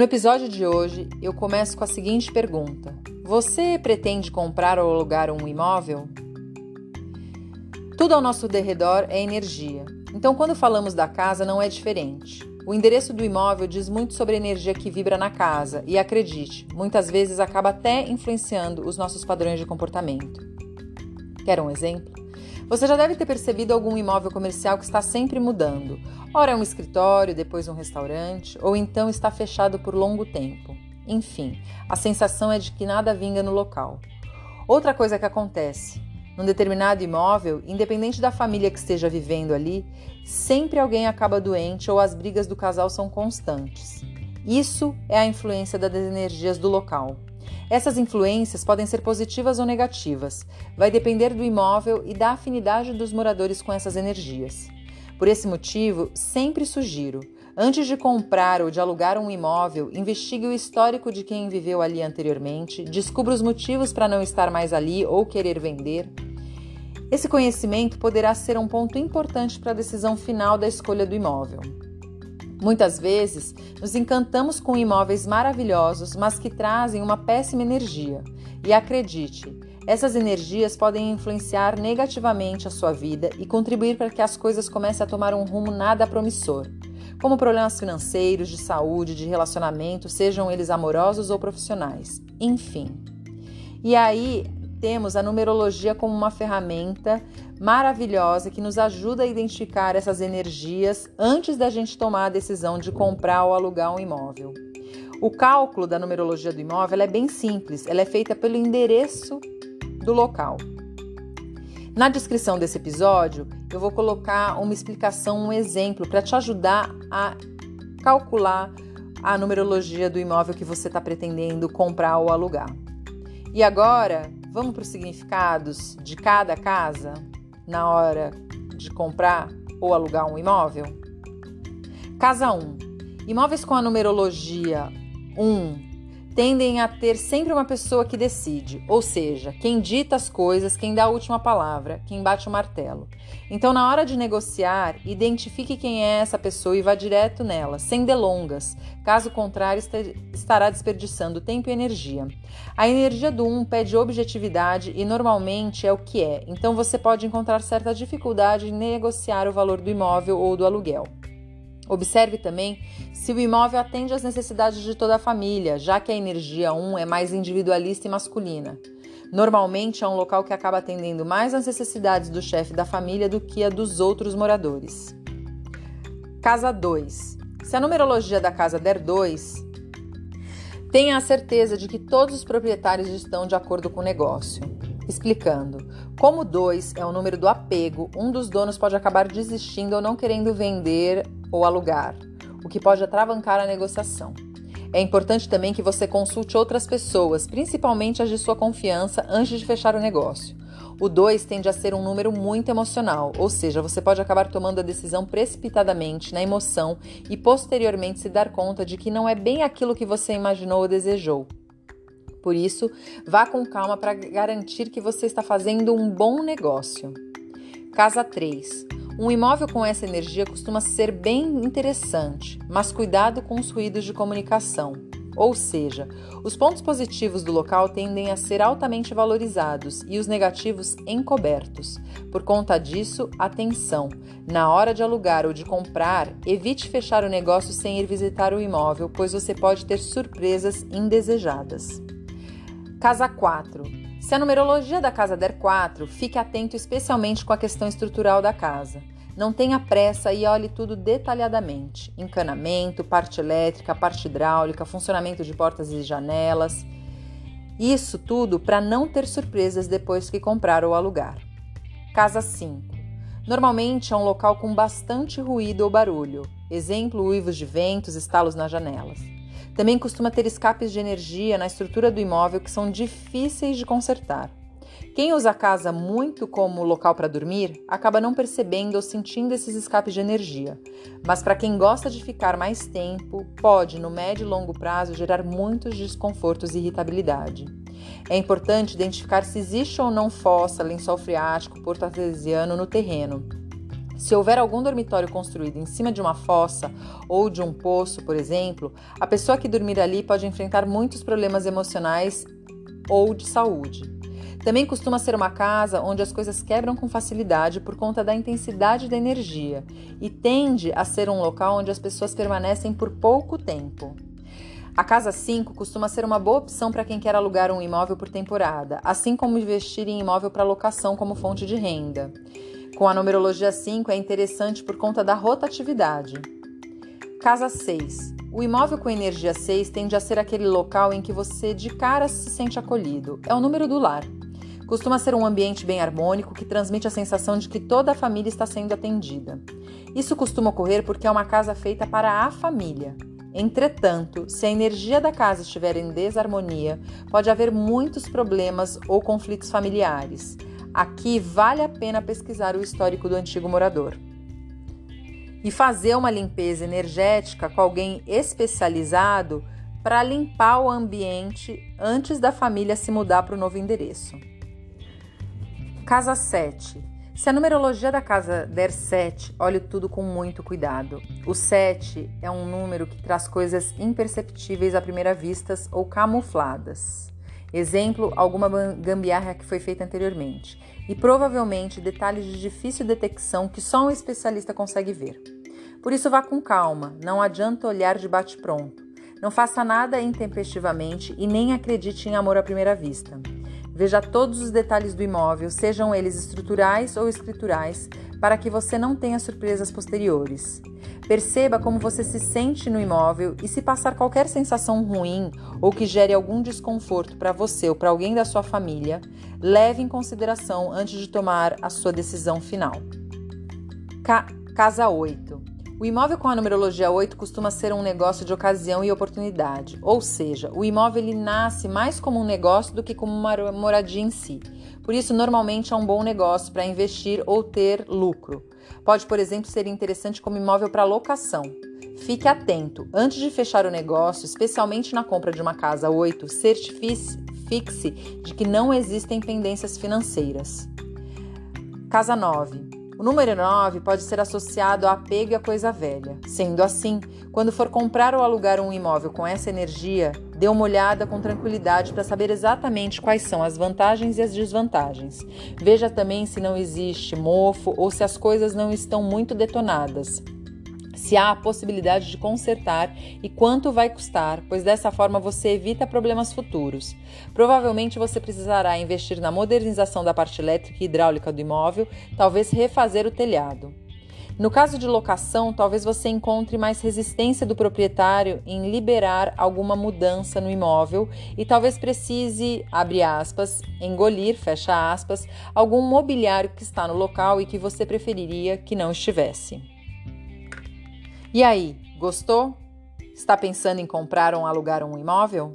No episódio de hoje, eu começo com a seguinte pergunta: Você pretende comprar ou alugar um imóvel? Tudo ao nosso derredor é energia. Então, quando falamos da casa, não é diferente. O endereço do imóvel diz muito sobre a energia que vibra na casa e, acredite, muitas vezes acaba até influenciando os nossos padrões de comportamento. Quer um exemplo? Você já deve ter percebido algum imóvel comercial que está sempre mudando. Ora é um escritório, depois um restaurante, ou então está fechado por longo tempo. Enfim, a sensação é de que nada vinga no local. Outra coisa que acontece: num determinado imóvel, independente da família que esteja vivendo ali, sempre alguém acaba doente ou as brigas do casal são constantes. Isso é a influência das energias do local. Essas influências podem ser positivas ou negativas, vai depender do imóvel e da afinidade dos moradores com essas energias. Por esse motivo, sempre sugiro, antes de comprar ou de alugar um imóvel, investigue o histórico de quem viveu ali anteriormente, descubra os motivos para não estar mais ali ou querer vender. Esse conhecimento poderá ser um ponto importante para a decisão final da escolha do imóvel. Muitas vezes nos encantamos com imóveis maravilhosos, mas que trazem uma péssima energia. E acredite, essas energias podem influenciar negativamente a sua vida e contribuir para que as coisas comecem a tomar um rumo nada promissor, como problemas financeiros, de saúde, de relacionamento, sejam eles amorosos ou profissionais. Enfim. E aí, temos a numerologia como uma ferramenta maravilhosa que nos ajuda a identificar essas energias antes da gente tomar a decisão de comprar ou alugar um imóvel. O cálculo da numerologia do imóvel é bem simples, ela é feita pelo endereço do local. Na descrição desse episódio, eu vou colocar uma explicação, um exemplo para te ajudar a calcular a numerologia do imóvel que você está pretendendo comprar ou alugar. E agora, Vamos para os significados de cada casa na hora de comprar ou alugar um imóvel? Casa 1. Imóveis com a numerologia 1 tendem a ter sempre uma pessoa que decide, ou seja, quem dita as coisas, quem dá a última palavra, quem bate o martelo. Então, na hora de negociar, identifique quem é essa pessoa e vá direto nela, sem delongas. Caso contrário, estará desperdiçando tempo e energia. A energia do 1 um pede objetividade e normalmente é o que é, então você pode encontrar certa dificuldade em negociar o valor do imóvel ou do aluguel. Observe também se o imóvel atende às necessidades de toda a família, já que a energia 1 é mais individualista e masculina. Normalmente é um local que acaba atendendo mais às necessidades do chefe da família do que a dos outros moradores. Casa 2. Se a numerologia da casa der 2, tenha a certeza de que todos os proprietários estão de acordo com o negócio. Explicando, como 2 é o número do apego, um dos donos pode acabar desistindo ou não querendo vender ou alugar, o que pode atravancar a negociação. É importante também que você consulte outras pessoas, principalmente as de sua confiança, antes de fechar o negócio. O 2 tende a ser um número muito emocional, ou seja, você pode acabar tomando a decisão precipitadamente, na emoção, e posteriormente se dar conta de que não é bem aquilo que você imaginou ou desejou. Por isso, vá com calma para garantir que você está fazendo um bom negócio. Casa 3. Um imóvel com essa energia costuma ser bem interessante, mas cuidado com os ruídos de comunicação. Ou seja, os pontos positivos do local tendem a ser altamente valorizados e os negativos encobertos. Por conta disso, atenção! Na hora de alugar ou de comprar, evite fechar o negócio sem ir visitar o imóvel, pois você pode ter surpresas indesejadas. Casa 4. Se a numerologia da casa der 4, fique atento especialmente com a questão estrutural da casa. Não tenha pressa e olhe tudo detalhadamente: encanamento, parte elétrica, parte hidráulica, funcionamento de portas e janelas. Isso tudo para não ter surpresas depois que comprar ou alugar. Casa 5. Normalmente é um local com bastante ruído ou barulho, exemplo, uivos de ventos, estalos nas janelas. Também costuma ter escapes de energia na estrutura do imóvel que são difíceis de consertar. Quem usa a casa muito como local para dormir acaba não percebendo ou sentindo esses escapes de energia. Mas para quem gosta de ficar mais tempo, pode, no médio e longo prazo, gerar muitos desconfortos e irritabilidade. É importante identificar se existe ou não fossa, lençol freático, porto artesiano no terreno. Se houver algum dormitório construído em cima de uma fossa ou de um poço, por exemplo, a pessoa que dormir ali pode enfrentar muitos problemas emocionais ou de saúde. Também costuma ser uma casa onde as coisas quebram com facilidade por conta da intensidade da energia e tende a ser um local onde as pessoas permanecem por pouco tempo. A casa 5 costuma ser uma boa opção para quem quer alugar um imóvel por temporada, assim como investir em imóvel para locação como fonte de renda. Com a numerologia 5 é interessante por conta da rotatividade. Casa 6. O imóvel com energia 6 tende a ser aquele local em que você de cara se sente acolhido. É o número do lar. Costuma ser um ambiente bem harmônico que transmite a sensação de que toda a família está sendo atendida. Isso costuma ocorrer porque é uma casa feita para a família. Entretanto, se a energia da casa estiver em desarmonia, pode haver muitos problemas ou conflitos familiares. Aqui vale a pena pesquisar o histórico do antigo morador. E fazer uma limpeza energética com alguém especializado para limpar o ambiente antes da família se mudar para o novo endereço. Casa 7. Se a numerologia da casa der 7, olhe tudo com muito cuidado. O 7 é um número que traz coisas imperceptíveis à primeira vista ou camufladas. Exemplo, alguma gambiarra que foi feita anteriormente. E provavelmente detalhes de difícil detecção que só um especialista consegue ver. Por isso vá com calma, não adianta olhar de bate-pronto. Não faça nada intempestivamente e nem acredite em amor à primeira vista. Veja todos os detalhes do imóvel, sejam eles estruturais ou escriturais, para que você não tenha surpresas posteriores. Perceba como você se sente no imóvel e se passar qualquer sensação ruim ou que gere algum desconforto para você ou para alguém da sua família, leve em consideração antes de tomar a sua decisão final. Ca casa 8. O imóvel com a numerologia 8 costuma ser um negócio de ocasião e oportunidade, ou seja, o imóvel ele nasce mais como um negócio do que como uma moradia em si. Por isso, normalmente é um bom negócio para investir ou ter lucro. Pode, por exemplo, ser interessante como imóvel para locação. Fique atento, antes de fechar o negócio, especialmente na compra de uma casa 8, certifique-se de que não existem pendências financeiras. Casa 9. O número 9 pode ser associado a apego e a coisa velha. Sendo assim, quando for comprar ou alugar um imóvel com essa energia, dê uma olhada com tranquilidade para saber exatamente quais são as vantagens e as desvantagens. Veja também se não existe mofo ou se as coisas não estão muito detonadas se há a possibilidade de consertar e quanto vai custar, pois dessa forma você evita problemas futuros. Provavelmente você precisará investir na modernização da parte elétrica e hidráulica do imóvel, talvez refazer o telhado. No caso de locação, talvez você encontre mais resistência do proprietário em liberar alguma mudança no imóvel e talvez precise, abre aspas, engolir, fecha aspas, algum mobiliário que está no local e que você preferiria que não estivesse. E aí, gostou? Está pensando em comprar ou alugar um imóvel?